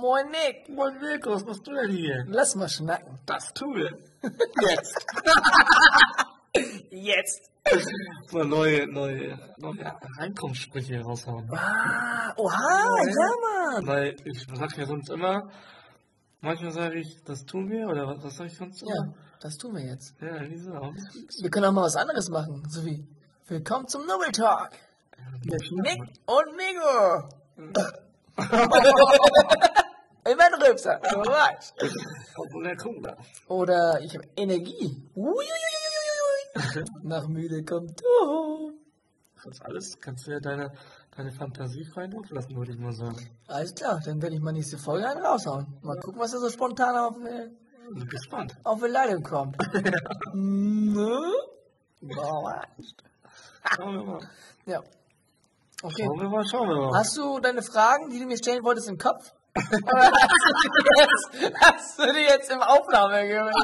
Moin Nick. Moin Nick, was machst du denn hier? Lass mal schnacken. Das tue ich. Jetzt. Jetzt. Mal neue, neue, neue Einkommenssprüche raushauen. Ah, oha, ja, Mann. Weil ich sag ja sonst immer, manchmal sage ich, das tun wir, oder was, was sag ich sonst Ja, immer? das tun wir jetzt. Ja, wieso auch? Wir können auch mal was anderes machen, so wie Willkommen zum Nobel Talk mit Nick und Migo. Immer ein weißt. Obwohl der Cola. Oder ich habe Energie. Uiuiuiui. Nach müde kommt du. Das alles kannst du ja deine, deine Fantasie Lauf lassen, würde ich mal sagen. Alles klar, dann werde ich mal nächste Folge einen raushauen. Mal gucken, was da so spontan auf, äh, Bin gespannt. auf die Leitung kommt. ne? Boah. Schauen wir mal. Ja. Okay. Schauen wir mal, schauen wir mal. Hast du deine Fragen, die du mir stellen wolltest, im Kopf? Hast du die jetzt, im Aufnahmegerät?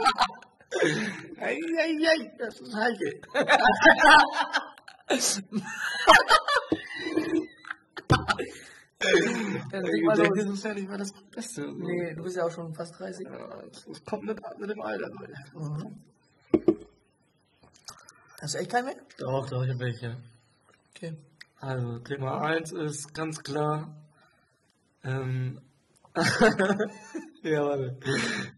Ei, ei, ei, das ist heikel. Mal denke, los. das ist ja nicht mehr das Beste. Nee, du bist ja auch schon fast 30. Ja, Das kommt mit, mit dem Alter. Mhm. Hast du echt keinen mehr? Doch, doch, ich habe welche. Okay. Also, Thema 1 ist ganz klar. Ähm, ja, warte.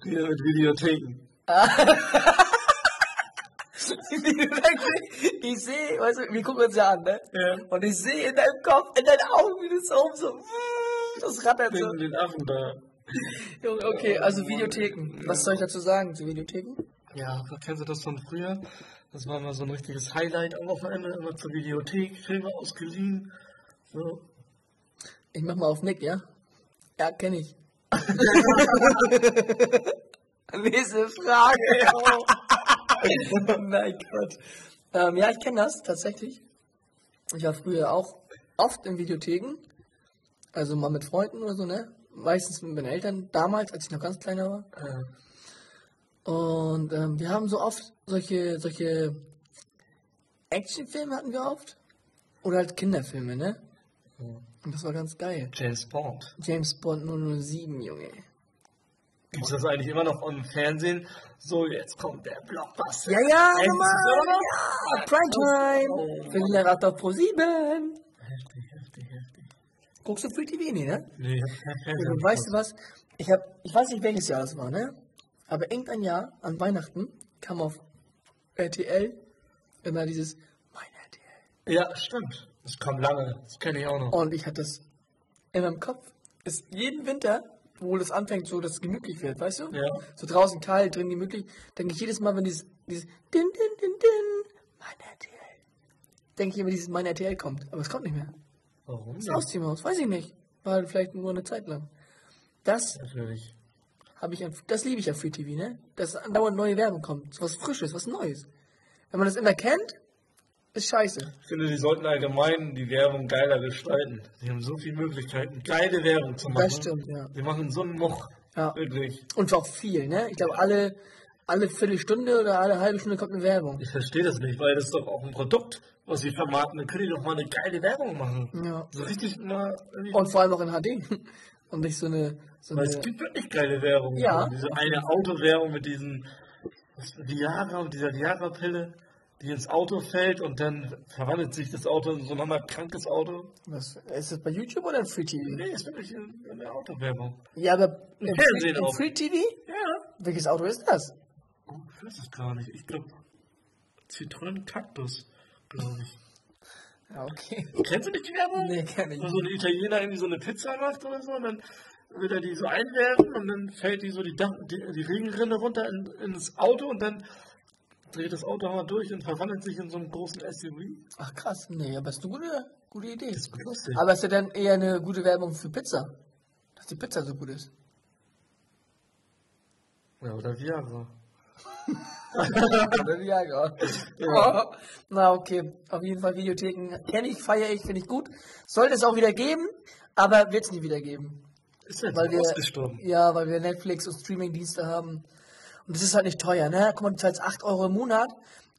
Hier mit Videotheken. ich sehe, weißt du, wir gucken uns ja an, ne? Ja. Und ich sehe in deinem Kopf, in deinen Augen, wie das oben so, das rattert so. Den, den Affen da. Junge, Okay, also Videotheken. Was soll ich dazu sagen zu Videotheken? Ja, kennst du das von früher? Das war mal so ein richtiges Highlight am Wochenende, immer zur Videothek, Filme ausgeliehen. So. Ich mach mal auf Nick, ja? Ja, kenne ich. Nächste Frage. oh mein Gott. Ähm, ja, ich kenne das tatsächlich. Ich war früher auch oft in Videotheken. Also mal mit Freunden oder so, ne? Meistens mit meinen Eltern. Damals, als ich noch ganz kleiner war. Äh, Und ähm, wir haben so oft solche, solche Actionfilme hatten wir oft. Oder halt Kinderfilme, ne? Und das war ganz geil. James Bond. James Bond 007, Junge. Gibt es das eigentlich immer noch im Fernsehen? So, jetzt kommt der Blockbuster. Ja, ja, normal. Ja, Primetime. Oh. Berliner Rat auf Pro 7. Heftig, heftig, heftig. Guckst du Free TV, nee, ne? Nee. Und weißt du was? Ich hab, ich weiß nicht welches Jahr das war, ne? Aber irgendein Jahr an Weihnachten kam auf RTL immer dieses Mein RTL. Ja, stimmt. Das kam lange. Das kenne ich auch noch. Und ich hatte das in meinem Kopf. Ist jeden Winter, wo das anfängt, so dass es gemütlich wird, weißt du? Ja. So draußen kalt, drin gemütlich, denke ich jedes Mal, wenn dieses, dieses Din, Din, Din, Din, Mein RTL. Denke ich immer, dieses Mein RTL kommt. Aber es kommt nicht mehr. Warum? Das Ausziehmaus, weiß ich nicht. War halt vielleicht nur eine Zeit lang. Das Natürlich. habe ich, an- das liebe ich an Free TV, ne? Dass andauernd neue Werbung kommt. So was Frisches, was Neues. Wenn man das immer kennt, ist scheiße. Ich finde, die sollten allgemein die Werbung geiler gestalten. Sie haben so viele Möglichkeiten, geile Werbung zu machen. Das stimmt, ja. Sie machen so einen Moch. Ja. Wirklich. Und auch viel, ne? Ich glaube, alle, alle Viertelstunde oder alle halbe Stunde kommt eine Werbung. Ich verstehe das nicht, weil das ist doch auch ein Produkt, was sie vermarkten. Dann können die doch mal eine geile Werbung machen. Ja. So richtig mal. Und vor allem auch in HD. Und nicht so eine. So Weil eine es gibt wirklich geile Werbung. Ja. Diese eine Autowerbung mit diesen Viagra und dieser Viagra-Pille, die ins Auto fällt und dann verwandelt sich das Auto in so ein nochmal krankes Auto. was, ist das bei YouTube oder in Free TV? Nee, ist wirklich eine Autowerbung. Ja, aber im, Fernsehen im auch. Free TV? Ja. Welches Auto ist das? Oh, ich weiß es gar nicht. Ich glaube, Zitronen Kaktus, glaube ich. Ja, okay. Kennst du nicht die Werbung? Nee, kenn ich Wo so ein Italiener irgendwie so eine Pizza macht oder so und dann will er die so einwerfen und dann fällt die so die, Dach, die, die Regenrinne runter in, ins Auto und dann dreht das Auto mal durch und verwandelt sich in so einen großen SUV. Ach krass, nee, aber ist eine gute, gute Idee. Das ist lustig. Aber ist ja dann eher eine gute Werbung für Pizza. Dass die Pizza so gut ist. Ja, oder Viagra. Oder Viagra. Ja. Na okay, auf jeden Fall Videotheken kenne ich, feiere ich, finde ich gut. Sollte es auch wieder geben, aber wird es nie wieder geben. Ist jetzt Weil wir, ausgestorben. ja, weil wir Netflix und Streamingdienste haben. Und das ist halt nicht teuer, ne? Guck mal, du zahlst 8 Euro im Monat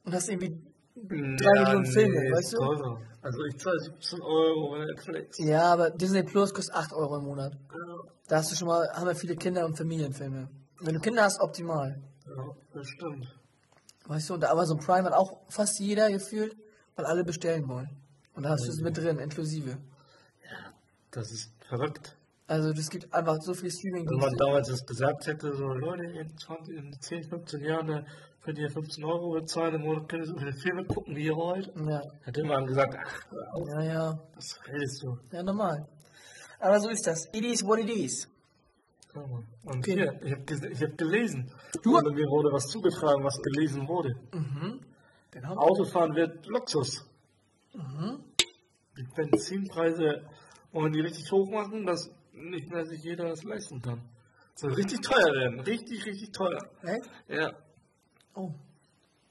und hast irgendwie drei Millionen Filme, nee, weißt du? teurer. Also ich zahle 17 Euro bei Netflix. Ja, aber Disney Plus kostet 8 Euro im Monat. Ja, Da hast du schon mal, haben wir viele Kinder- und Familienfilme. Wenn du Kinder hast, optimal. ja, das stimmt. Weißt du, und Amazon Prime hat auch fast jeder gefühlt, weil alle bestellen wollen. Und da hast du es mit drin, inklusive. Das ist verrückt. Also das gibt einfach so viel streaming Wenn man damals das gesagt hätte, so Leute, in, 20, in 10, 15 Jahren könnt ihr 15 Euro bezahlen im Monat, könnt ihr so viele Filme gucken, wie ihr wollt. Ja, Hätte man gesagt, ach, auf, ja, ja. was redest du? Ja, normal. Aber so ist das. It is what it is. Und Okay. hier, ich habe hab gelesen. Du- Oder mir wurde was zugetragen, was gelesen wurde. Genau. Autofahren wird Luxus. Mhm. Die Benzinpreise wollen die richtig hoch machen, dass nicht mehr sich jeder das leisten kann. Soll richtig teuer werden. Richtig, richtig teuer. Echt? Ja. Oh,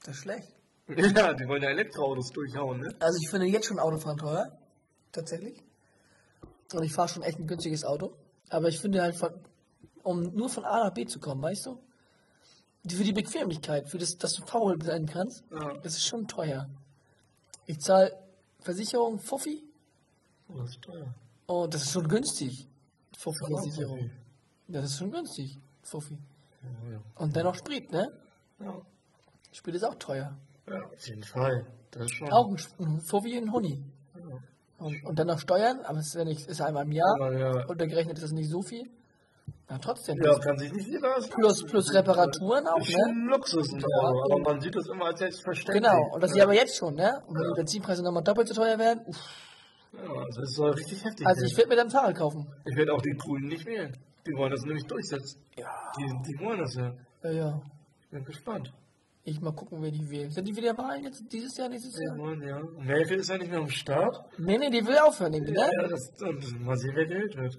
das ist schlecht. Ja, die wollen ja Elektroautos durchhauen, ne? Also ich finde jetzt schon Autofahren teuer. Tatsächlich. Und ich fahre schon echt ein günstiges Auto. Aber ich finde halt, um nur von A nach B zu kommen, weißt du? Für die Bequemlichkeit, für das, dass du faul sein kannst, Ja. das ist schon teuer. Ich zahle Versicherung Fuffi Oh, das ist teuer. und das ist schon günstig. Fuffi Das ist schon günstig. Fuffi. Ja, ja. Und dennoch Sprit, ne? Ja. Sprit ist auch teuer. ja, auf jeden Fall. Das schon. Auch ein, Fuffi und ein Huni. Ja. Und, und dann noch Steuern, aber es ist ja nicht, ist einmal im Jahr. Aber ja. Untergerechnet ist das nicht so viel. Ja, trotzdem. Ja, kann sich nicht jeder. Plus, plus Reparaturen auch, ne? Luxus, Auto, aber man sieht das immer als selbstverständlich. Genau, und das ist ja aber jetzt schon, ne? Und wenn die Benzinpreise nochmal doppelt so teuer werden, uff. Ja, das soll richtig heftig also werden. ich würde mir dann Fahrrad kaufen. Ich werde auch die Grünen nicht wählen. Die wollen das nämlich durchsetzen. Ja. Die, die wollen das ja. Ja, ja. Bin gespannt. Ich mal gucken, wer die wählen. Sind die wieder Wahlen jetzt dieses Jahr, nächstes Die Jahr? wollen, ja. Merkel ist ja nicht mehr am Start. Nee, nee, die will aufhören, irgendwie, ne? Ja, das, und mal sehen, wer gewählt wird.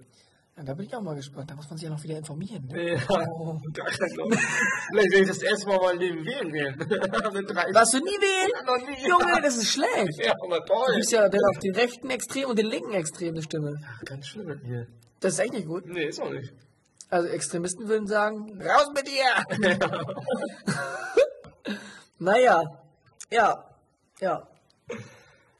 Ja, da bin ich auch mal gespannt. Da muss man sich ja noch wieder informieren. Ne? Ja, Glaube. Vielleicht werde ich das erste Mal mein Leben wählen gehen. 30. Was du nie wählen? Noch nie. Junge, das ist schlecht. Ja, aber Du toll. bist ja dann auf den rechten Extrem und den linken Extrem eine Stimme. Ganz schön mit mir. Das ist echt nicht gut. Nee, ist auch nicht. Also Extremisten würden sagen, raus mit dir! naja, ja, ja.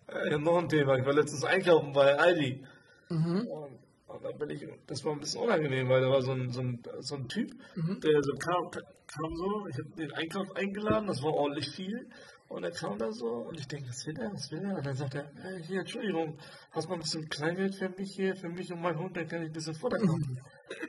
Äh, Ich habe noch ein Thema. Ich war letztens einkaufen bei Aldi. Mhm. Und, und da bin ich, das war ein bisschen unangenehm, weil da war so ein, so ein, so ein Typ, Mhm. der so kam, kam so, ich habe den Einkauf eingeladen, das war ordentlich viel. Und er kam da so und ich denke, was will er, was will er? Und dann sagt er, äh, hier, Entschuldigung, hast du mal ein bisschen Kleingeld für mich hier, für mich und meinen Hund, dann kann ich ein bisschen Futter kaufen.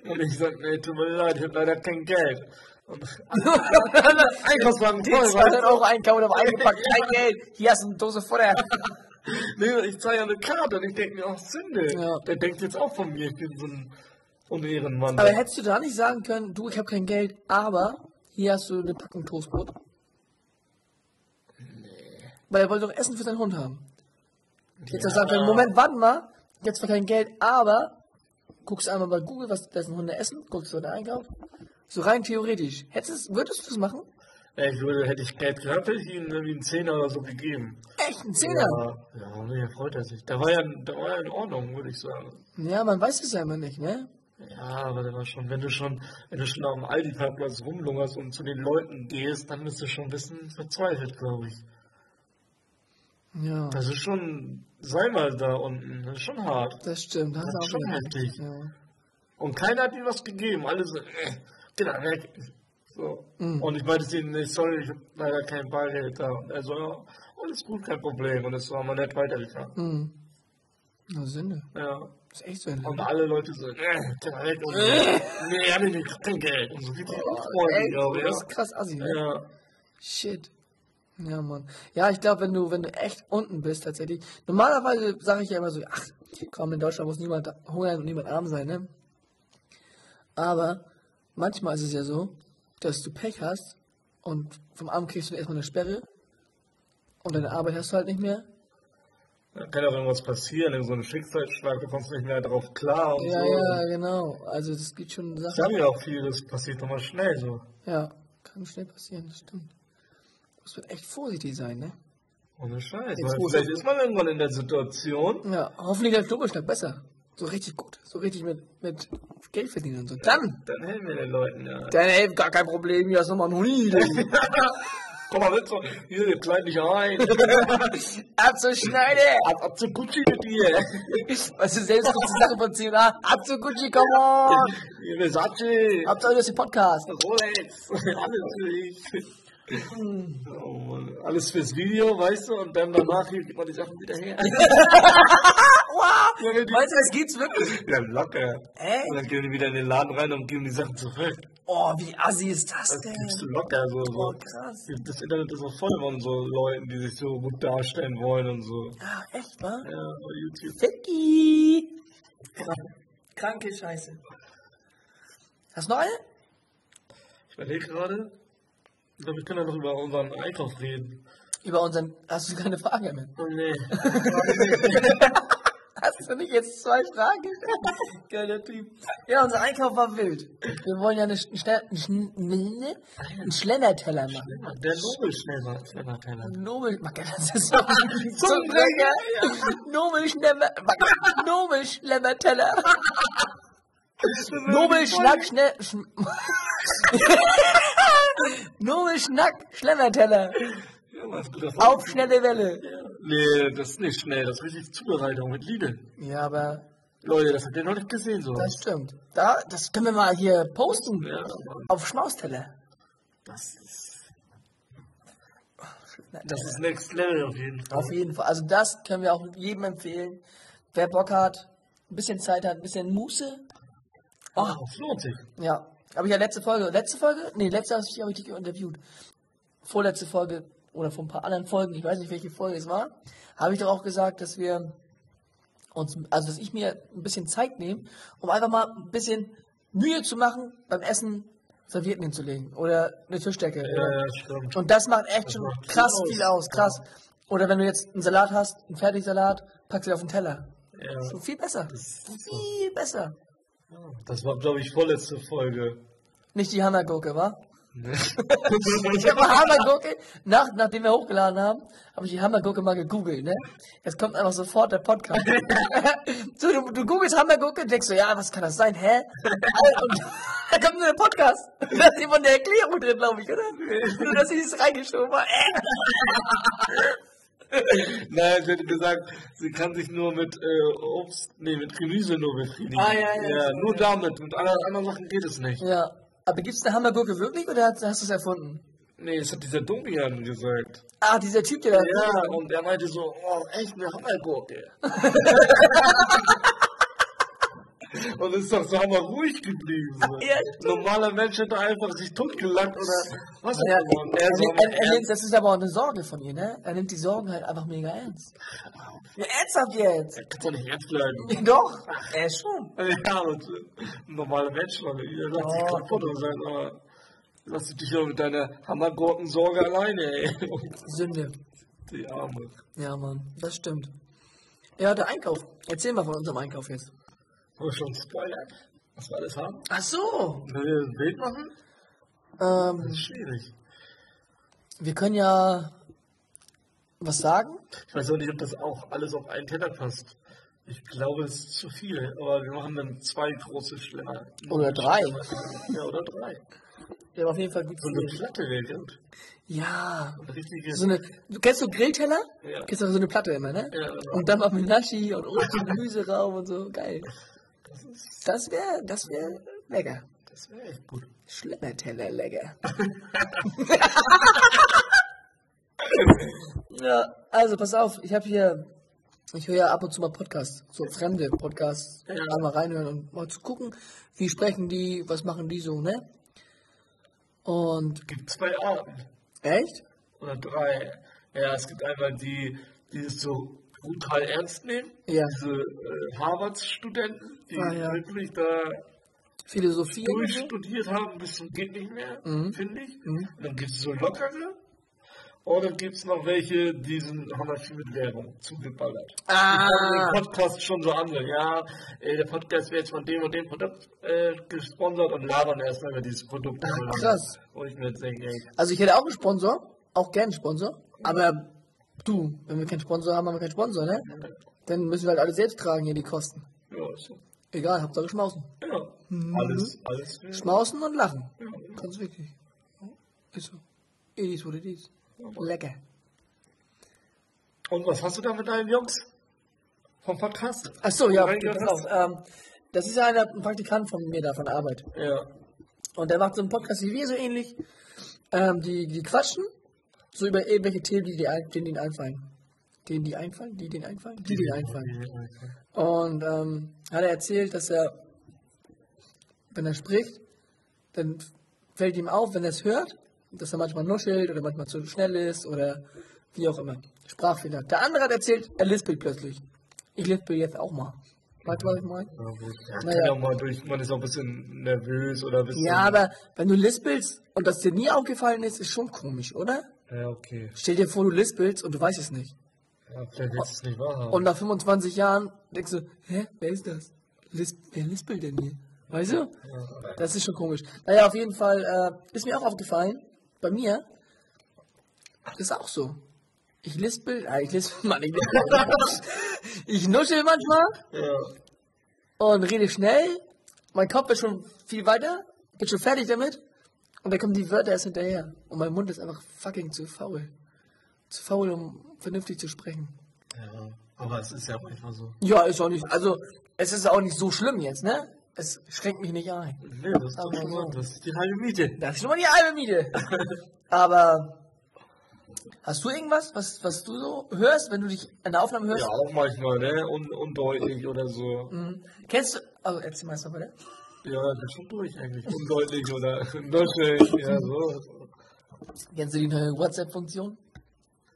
und ich sag, nee, tut mir leid, ich habe leider kein Geld. Und Einkaufswagen voll, weißt 200 du? Euro einkaufen, aber eingepackt, kein Geld. Hier hast du eine Dose Futter. Nee, ich zahle ja eine Karte und ich denke mir, ach Sünde. Ja. Der denkt jetzt auch von mir, ich bin so ein Unehrenmann. Aber hättest du da nicht sagen können, du, ich habe kein Geld, aber hier hast du eine Packung Toastbrot? Weil er wollte doch Essen für seinen Hund haben. Jetzt ja. sagen können, Moment, warte mal, jetzt zwar kein Geld, aber guckst einmal bei Google, was dessen Hunde essen, guckst du den Einkauf. So rein theoretisch. Hättest, würdest du das machen? Ja, ich würde, hätte ich Geld gehabt, hätte ich ihm irgendwie einen Zehner oder so gegeben. Echt, ein Zehner? Ja, ja, nee, freut er sich. Der war ja, der war ja in Ordnung, würde ich sagen. Ja. man weiß es ja immer nicht, ne? Ja, aber der war schon, wenn du schon, wenn du schon auf dem Aldi-Parkplatz rumlungerst und zu den Leuten gehst, dann bist du schon ein bisschen verzweifelt, glaube ich. Ja, Das ist schon, sei mal da unten, das ist schon hart. das stimmt. Da Das du ist auch schon heftig. Ja. Und keiner hat ihm was gegeben. Alle so, äh, geh da weg. So. Mhm. Und ich meinte zu ihm, nicht, sorry, ich habe leider kein Bargeld da. Und er so, ja, alles gut, kein Problem. Und es war mal nett weitergefahren. Hm. Na, Sünde. Ja. Das ist echt so ein Und alle Leute so, äh, weg. Und so, nee, hatte nicht, kein Geld. Und so richtig unfreundlich, Echt? glaube ich. Das ist krass assi, ne? Ja. Shit. Ja, Mann. Ja, ich glaube, wenn du, wenn du echt unten bist, tatsächlich. Normalerweise sage ich ja immer so, ach, komm, in Deutschland muss niemand hungern und niemand arm sein, ne? Aber manchmal ist es ja so, dass du Pech hast und vom Amt kriegst du erstmal eine Sperre und deine Arbeit hast du halt nicht mehr. Da kann auch irgendwas passieren, in so einem Schicksalsschlag, du kommst nicht mehr drauf klar und Ja, so. ja, genau. Also das gibt schon Ich Sachen. sage ja auch viel, das passiert doch mal schnell so. Ja, kann schnell passieren, das stimmt. Muss man echt vorsichtig sein, ne? Ohne Scheiß. Jetzt vielleicht ich- ist man irgendwann in der Situation, Ja, hoffentlich der Doppelschlag besser. So richtig gut. So richtig mit, mit Geld verdienen und so. Dann! dann helfen wir den Leuten, ja. Dann ey, gar kein Problem, hier ist nochmal ein Huni. Komm mal mit, so, hier, kleid mich ein. Ab zur Schneide! Ab, ab zu Gucci mit dir. Was du selbst gute Sache von CNA? Ab zu Gucci, come on! Hier, Versace. Ab zu das Podcast. Rolex. Alles für dich. Oh Mann. Alles fürs Video, weißt du, und dann danach gibt man die Sachen wieder her. Wow! Ja, die- Meinst du, das gibt's wirklich? Ja, locker. Echt? Und dann gehen die wieder in den Laden rein und geben die Sachen zurück. Oh, wie assi ist das Das denn? gibst du locker so. Oh, krass. Das Internet ist auch voll von so Leuten, die sich so gut darstellen wollen und so. Ah, echt, wa? Ja, bei YouTube. Ficky! Kranke Scheiße. Hast du noch eine? Ich überlege gerade, wir können ja noch über unseren Einkauf reden. Über unseren. Hast du keine Frage mehr? Oh nee. Hast du nicht jetzt zwei Fragen? Geiler Typ. Ja, unser Einkauf war wild. Wir wollen ja eine, Sch- Schnell, einen, ne? Schlenderteller machen. Der Nobelschnellmer, Schnellerteller. Nobel, das ist so Zungenbrecher. Nobel Schlemmer, Nobel Schlemmerteller. Nobel Schnack Schlemmerteller. Ja, Auf schnelle Welle. Nee, das ist nicht schnell, das ist richtig Zubereitung mit Liebe. Ja, aber Leute, das habt ihr noch nicht gesehen, so. das stimmt. Da, das können wir mal hier posten. Ja. Auf Schmausteller. Das ist, das ist Next Level auf jeden Fall. Auf jeden Fall. Also das können wir auch jedem empfehlen. Wer Bock hat, ein bisschen Zeit hat, ein bisschen Muße. Oh, Das lohnt sich. ja. Habe ich ja letzte Folge. Letzte Folge? Nee, letzte habe ich, hab ich dich interviewt. Vorletzte Folge oder vor ein paar anderen Folgen, ich weiß nicht, welche Folge es war, habe ich doch auch gesagt, dass wir uns, also dass ich mir ein bisschen Zeit nehme, um einfach mal ein bisschen Mühe zu machen, beim Essen Servietten hinzulegen oder eine Tischdecke. Ja, oder ja, stimmt. Und das macht echt schon macht viel krass aus. viel aus, krass. Oder wenn du jetzt einen Salat hast, einen Fertigsalat, packst du ihn auf den Teller. Ja, viel besser. Viel besser. Das war, glaube ich, vorletzte Folge. Nicht die Hammergurke, wa? Ich habe Hammergurke, nach, nachdem wir hochgeladen haben, habe ich die Hammergurke mal gegoogelt, ne? Jetzt kommt einfach sofort der Podcast. so, du, du googelst Hammergurke, denkst du, ja, was kann das sein, hä? Und da kommt nur der Podcast. Da ist jemand der Erklärung drin, glaube ich, oder? Nur, dass ich es reingeschoben habe. Nein, sie hat gesagt, sie kann sich nur mit äh, Obst, nee, mit Gemüse nur befriedigen. Ah, ja, ja. ja nur damit. Mit anderen, anderen Sachen geht es nicht. Ja. Aber gibt's eine Hammergurke wirklich oder hast, hast du es erfunden? Nee, das hat dieser Domian gesagt. Ah, dieser Typ, der da. Ja, und er meinte so, oh, echt eine Hammergurke. und ist doch so hammer ruhig geblieben. So. Ja, Normaler Mensch hätte einfach sich totgelacht oder was auch Ja, immer. Und er nimmt, das ist aber auch eine Sorge von ihr, ne? Er nimmt die Sorgen halt einfach mega ernst. Ja, ernsthaft jetzt? er kann doch nicht ernst bleiben. Doch, er schon. Ja, und normale Menschen, Mann, ihr lasst sich kaputt und sein, aber lass dich doch mit deiner Hammergurkensorge alleine, ey. Sünde. Die Arme. Ja, Mann, das stimmt. Ja, der Einkauf. Erzähl mal von unserem Einkauf jetzt. Wir schon spoilern? Was wir alles haben? Ach so. Wenn wir ein Bild machen? Ähm, Das ist schwierig. wir können ja was sagen. Ich weiß auch nicht, ob das auch alles auf einen Teller passt. Ich glaube, es ist zu viel, aber wir machen dann zwei große Schlemmer. Oder drei. Ja, oder drei. Wir haben auf jeden Fall gut So eine. Platte wäre gut. Ja. Richtige. So eine, du kennst du Grillteller? Ja. Kennst du so eine Platte immer, ne? Ja, genau. Und dann mal mit Nashi und Obst und Gemüse rauf und so. Geil. Das wäre, das wäre lecker. Das wäre echt gut. Schlemmerteller lecker. ja, also pass auf, ich habe hier, ich höre ja ab und zu mal Podcasts, so fremde Podcasts, Ja. einmal reinhören und mal zu gucken, wie sprechen die, was machen die so, ne? Und gibt zwei Arten. echt? Oder drei. Ja, es gibt einmal die, die es so brutal ernst nehmen. Ja. Diese äh, Harvard-Studenten, die Ah, ja. wirklich da Philosophie und so? durchstudiert haben, bis zum geht nicht mehr, Mhm. finde ich. Und dann gibt es so lockere. Und dann gibt es noch welche, die sind, haben halt viel mit Werbung zugeballert. Ah, Den Podcast schon so an, ja, der Podcast wird jetzt von dem und dem Produkt äh, gesponsert und labern erst mal über dieses Produkt. krass. Wo ich mir denke, ey, also ich hätte auch einen Sponsor, auch gern einen Sponsor, aber du, wenn wir keinen Sponsor haben, haben wir keinen Sponsor, ne? Dann müssen wir halt alle selbst tragen hier die Kosten. ja, ist so. Egal, Hauptsache schmausen. Ja, alles, alles. für- Schmausen und lachen. Ganz wichtig. Ist so. It is what it is. Lecker. Und was hast du da mit deinen Jungs vom Podcast? Ach so, ja, pass. Ähm, das ist ja einer, ein Praktikant von mir da von der Arbeit. Ja. Und der macht so einen Podcast wie wir, so ähnlich. Ähm, die, die quatschen so über irgendwelche Themen, die, die, ein- denen einfallen. Denen die einfallen? Die denen einfallen? Die denen einfallen. Und ähm, hat er erzählt, dass er, wenn er spricht, dann fällt ihm auf, wenn er es hört, dass er manchmal nuschelt oder manchmal zu schnell ist oder wie auch immer. Sprachfehler. Der andere hat erzählt, er lispelt plötzlich. Ich lispel jetzt auch mal. Weißt du, was ich meine? Ja, Naja. mal durch, man ist auch ein bisschen nervös oder ein bisschen. Ja, aber wenn du lispelst und das dir nie aufgefallen ist, ist schon komisch, oder? Ja, okay. Stell dir vor, du lispelst und du weißt es nicht. Ja, vielleicht willst du es nicht wahrhaben. Und nach 25 Jahren denkst du, hä, wer ist das? Lis wer lispelt denn hier? Weißt du? Das ist schon komisch. Naja, auf jeden Fall äh, ist mir auch aufgefallen, bei mir ist auch so. Ich lispel, äh, ich lispel, Mann, ich, lispel. ich nuschel manchmal ja. und rede schnell. Mein Kopf ist schon viel weiter, bin schon fertig damit. Und dann kommen die Wörter erst hinterher. Und mein Mund ist einfach fucking zu faul. Zu faul, um vernünftig zu sprechen. ja. Aber es ist ja manchmal so. Ja, ist auch nicht, also es ist auch nicht so schlimm jetzt, ne? Es schränkt mich nicht ein. Nee, das ist schon so. Das ist die halbe Miete. Das ist schon mal die halbe Miete. Aber hast du irgendwas, was, was du so hörst, wenn du dich in der Aufnahme hörst? Ja, auch manchmal, ne? Un undeutlich oder so. Mhm. Kennst du, also erzähl mal bitte. Ja, das ist schon durch eigentlich. Undeutlich oder nuschig, ja, so. Kennst du die neue WhatsApp-Funktion?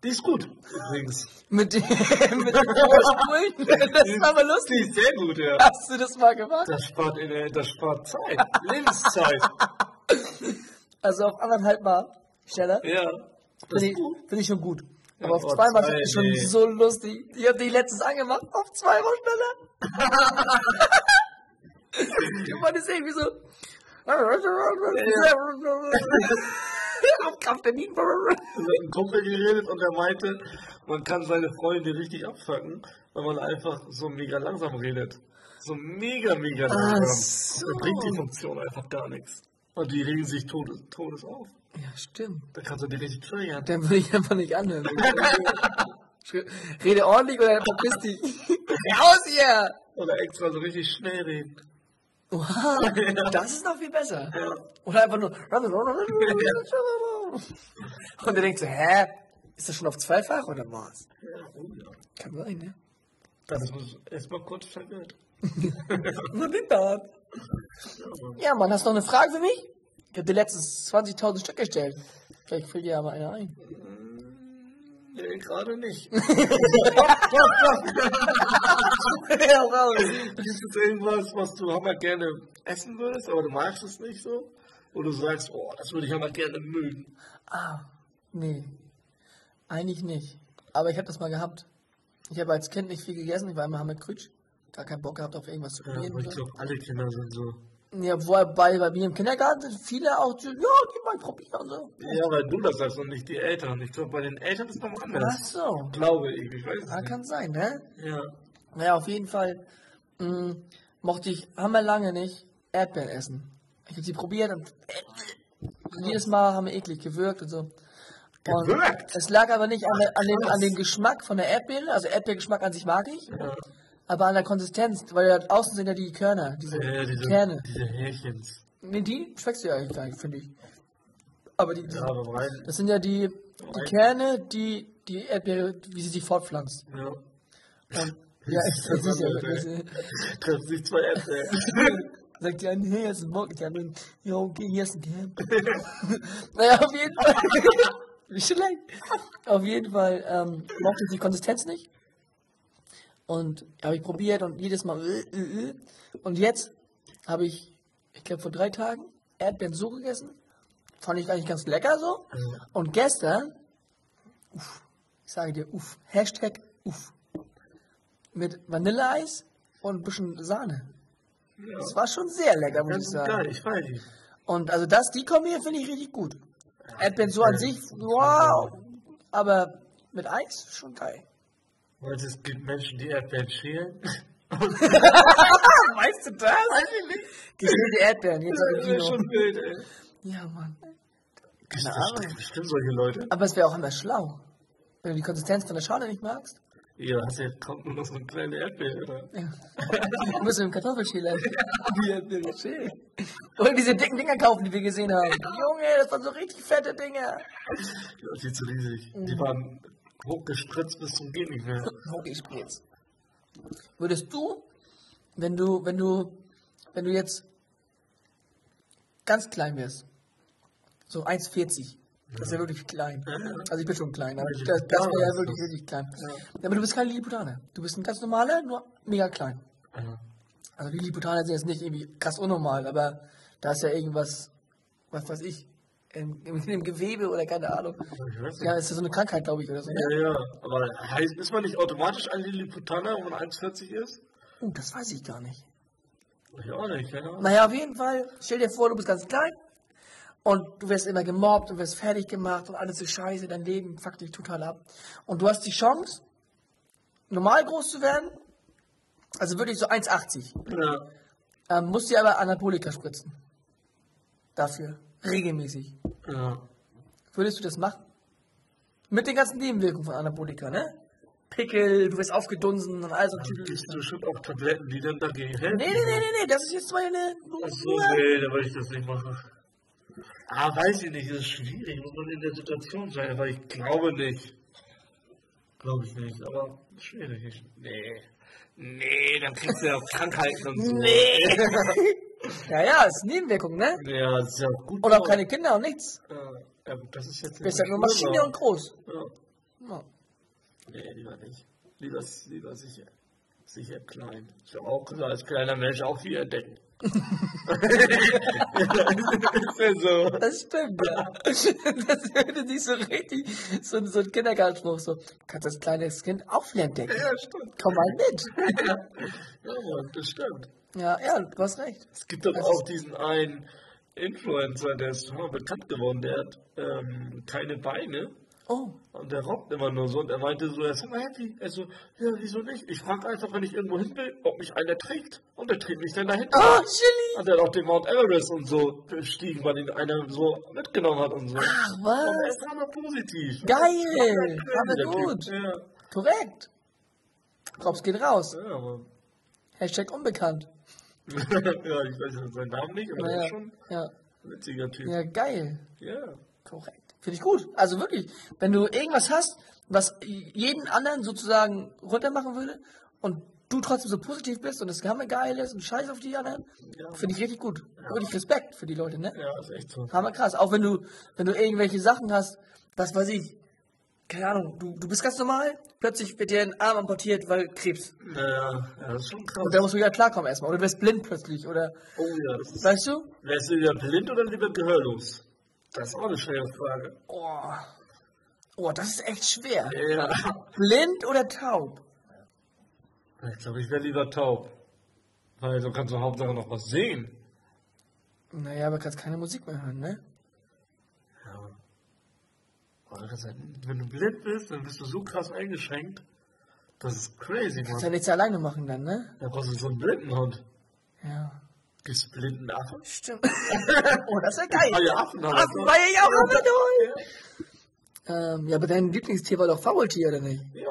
Die ist gut, übrigens. Mit dem, mit dem Vorspulen? Das ist aber Die lustig. ist sehr gut, ja. Hast du das mal gemacht? Das spart, in, der- das spart Zeit, Lebenszeit. Also auf anderthalb Mal schneller. Ja, das Finde ist ich, gut. find ich schon gut. Aber auf oh, zweimal zwei, ist schon nee. so lustig. Ich habe die letztens angemacht, auf zweimal schneller. Man ist irgendwie so. Auf mit einem Kumpel geredet und er meinte, man kann seine Freunde richtig abfacken, wenn man einfach so mega langsam redet. So mega, mega langsam. so. Dann bringt die Funktion einfach gar nichts. Und die regen sich todes, todes auf. Ja, stimmt. Da kannst du die richtig triggern. Dann würde ich einfach nicht anhören. Rede ordentlich oder verpiss dich. Raus hier! Oder extra so richtig schnell reden. Wow, das ist noch viel besser. Oder einfach nur. Und er denkt so, hä? Ist das schon auf zweifach oder was? Kann sein, ne? Das muss erstmal kurz verwirrt. Den Tag. Ja, Mann, hast du noch eine Frage für mich? Ich habe dir letztens 20.000 Stück gestellt. Vielleicht fällt dir mal einer ein. Nee, gerade nicht. ja, raus. Gibt es irgendwas, was du hammer gerne essen würdest, aber du magst es nicht so? Wo du sagst, oh, das würde ich hammer gerne mögen. Ah, nee. Eigentlich nicht. Aber ich habe das mal gehabt. Ich habe als Kind nicht viel gegessen. Ich war immer mit Krütsch. Gar keinen Bock gehabt auf irgendwas zu Ja, probieren. aber ich oder glaube, alle Kinder sind so. Ja, wobei bei mir im Kindergarten sind viele auch so, ja, geh mal probieren so. Ja, weil du das sagst und nicht die Eltern. Ich glaube, bei den Eltern ist es Ach anders. so. Glaube ich, ich weiß es Ja, nicht. kann sein, ne? Ja. Naja, auf jeden Fall mh, mochte ich hammerlange nicht Erdbeeren essen. Ich habe sie probiert und jedes Mal haben wir eklig gewirkt und so. Und Gewirkt? Es lag aber nicht an, an, dem, an dem Geschmack von der Erdbeere, also Erdbeergeschmack an sich mag ich, Ja, aber an der Konsistenz, weil ja außen sind ja die Körner, diese ja diese, Kerne. diese Härchens. Nee, die schmeckst du ja eigentlich gar nicht, finde ich. Aber die, Ja, aber rein. das sind ja die, die Kerne, die die Erdbeere, wie sie sich fortpflanzt. Ja. Und, ja, ich, das ist ja, das ist, Treffen sich zwei Äpfel. Sagt die eine, hier ist ein Bock, die anderen, ja, okay, hier ist ein Kern. naja, auf jeden Fall. Wie schlecht. Auf jeden Fall ähm, mochte ich die Konsistenz nicht. Und habe ich probiert und jedes Mal. Äh, äh, äh. Und jetzt habe ich, ich glaube vor drei Tagen, Erdbeeren so gegessen. Fand ich eigentlich ganz lecker so. Und gestern, uff, ich sage dir, uff, Hashtag uff, mit Vanilleeis und ein bisschen Sahne. Das war schon sehr lecker, muss ich sagen. geil, ich weiß nicht. Und also das, die Kombi finde ich richtig gut. Erdbeeren so an sich, wow. Aber mit Eis schon geil. Weil es gibt Menschen, die Erdbeeren schälen. Weißt du das? Weiß ich nicht. Geschälte Erdbeeren, jetzt Das ist schon wild, ey. Ja, Mann. Keine Ahnung. bestimmt solche Leute? Aber es wäre auch immer schlau. Wenn du die Konsistenz von der Schale nicht magst, Ja, hast ja kommt nur noch so eine kleine Erdbeere. Oder? du musst du mit dem Kartoffelschäler. Die Erdbeere schälen. Oder diese dicken Dinger kaufen, die wir gesehen haben. Junge, das waren so richtig fette Dinger. Die viel zu riesig. Mhm. Die waren hochgespritzt bis zum Geht nicht mehr. Hochgespritzt. Würdest du, wenn du, wenn du, wenn du jetzt ganz klein wärst, so 1,40, das ist ja wirklich klein. Also ich bin schon klein, aber das, das wäre ja wirklich, wirklich klein. Aber du bist kein Lilliputaner. Du bist ein ganz normaler, nur mega klein. Also die Lilliputaner sind jetzt nicht irgendwie krass unnormal, aber da ist ja irgendwas, was weiß ich, im, im, Gewebe oder keine Ahnung. Ja, ist ja so eine Krankheit, glaube ich, oder so. Ja, ja, aber heißt, ist man nicht automatisch ein Lilliputaner, wenn man 1,40 ist? Oh, das weiß ich gar nicht. Ich auch nicht, keine Ahnung. Naja, auf jeden Fall, stell dir vor, du bist ganz klein und du wirst immer gemobbt und wirst fertig gemacht und alles ist scheiße, dein Leben fuckt dich total ab. Und du hast die Chance, normal groß zu werden, also wirklich so 1,80. Ja, Ähm, musst dir aber Anabolika spritzen. Dafür. Regelmäßig. ja. Würdest du das machen? Mit den ganzen Nebenwirkungen von Anabolika, ne? Pickel, du wirst aufgedunsen und all so Tüdel. Gibst du bestimmt auch Tabletten, die dann dagegen helfen? Nee, nee, nee, nee, nee, das ist jetzt mal eine. Ach so, nee, da will ich das nicht machen. Ah, weiß ich nicht, das ist schwierig, muss man in der Situation sein, aber ich glaube nicht. Glaube ich nicht, aber schwierig. Nee. Nee, dann kriegst du ja auch Krankheiten und so. Nee. ja, ja, ist Nebenwirkung, ne? Ja, das ist ja auch gut. Und auch keine Kinder und nichts. Ja, das ist jetzt Du bist ja nur Maschine und groß. Ja. Ja. Nee, lieber nicht. Lieber, lieber sicher. Sicher klein. Ist ja auch klar, als kleiner Mensch auch viel entdecken. so. Das stimmt, ja. Das würde sich so richtig, so, so ein Kindergartenspruch, so, kannst das kleine Kind auch viel entdecken. Ja, stimmt. Komm mal mit. Ja, Mann, das stimmt. Ja, ja, du hast recht. Es gibt doch auch diesen einen Influencer, der ist total bekannt geworden, der hat ähm, keine Beine Oh, und der rockt immer nur so und er meinte so, er ist immer happy. Er so, ja, wieso nicht? Ich frage einfach, wenn ich irgendwo hin will, ob mich einer trägt. Und der trägt mich dann dahin. oh Chili. Und er hat auch den Mount Everest und so bestiegen, weil ihn einer so mitgenommen hat und so. Ach, was? er ist immer positiv. Geil. Aber gut. Ja, Korrekt. Props geht raus. ja, aber. Hashtag unbekannt. ja, ich weiß seinen Namen nicht, aber Naja, ist schon ja. ein witziger Typ. ja, geil. Ja. Korrekt. Finde ich gut. Also wirklich, wenn du irgendwas hast, was jeden anderen sozusagen runtermachen würde und du trotzdem so positiv bist und das Hammer geil ist und scheiß auf die anderen, Ja. finde ich richtig gut. Wirklich Respekt für die Leute, ne? Ja, ist echt so. Hammer krass. Auch wenn du, wenn du irgendwelche Sachen hast, was weiß ich, keine Ahnung, du, du bist ganz normal, plötzlich wird dir ein Arm amputiert, weil Krebs. Ja, ja, das ist schon krass. Und da musst du wieder klarkommen erstmal. Oder du wirst blind plötzlich, oder, Oh ja, das ist. weißt du? Wärst du lieber blind oder lieber gehörlos? Das ist auch eine schwere Frage. Oh, oh das ist echt schwer. Ja. Blind oder taub? Ich glaube, ich wäre lieber taub. Weil du kannst doch Hauptsache noch was sehen. Naja, aber kannst keine Musik mehr hören, ne? Ja. Du halt, wenn du blind bist, dann bist du so krass eingeschränkt. Das ist crazy, Kannst ja Mann. nichts alleine machen dann, ne? Da brauchst du so einen Blindenhund. Ja. Gibt's blinden Affen? Stimmt. oh, das ist ja geil. Ja, Affen Affen wir. war ja auch immer toll. Ähm, ja, aber dein Lieblingstier war doch Faultier, oder nicht? Ja.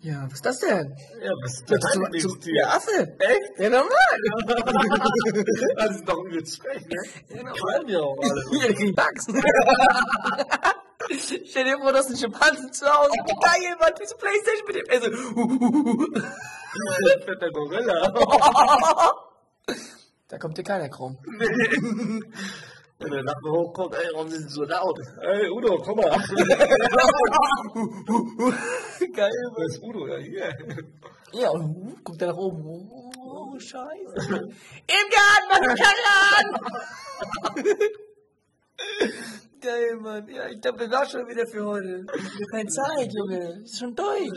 Ja, was ist das denn? Ja, was ist Das das zum, der Affe. Echt? Ja, normal. Das ist doch ein Gespräch, ne? Ja, normal. Fallen ja auch alle. Ja, die kriegen Bugs. Stell dir vor, das ist ein Schimpansen zu Hause. Wie geil, Mann, diese Playstation mit dem. Also, Fetter Gorilla. da kommt dir keiner krumm. Wenn der Nachbar hochkommt, ey, warum sind sie so laut? Ey, Udo, komm mal. geil, Wo ist Udo? Ja, hier. Ja, und uh, guckt er nach oben. Oh, scheiße. Im Garten, was ist Karren? Geil, Mann. Ja, ich glaube, das war schon wieder für heute. Keine Zeit, Junge. Ist schon durch.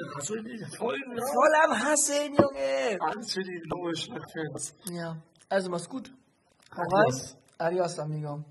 Voll am Hasseln, Junge. Angst für die neue Schnackfans. Ja, also mach's gut. Adios. Adios, amigo.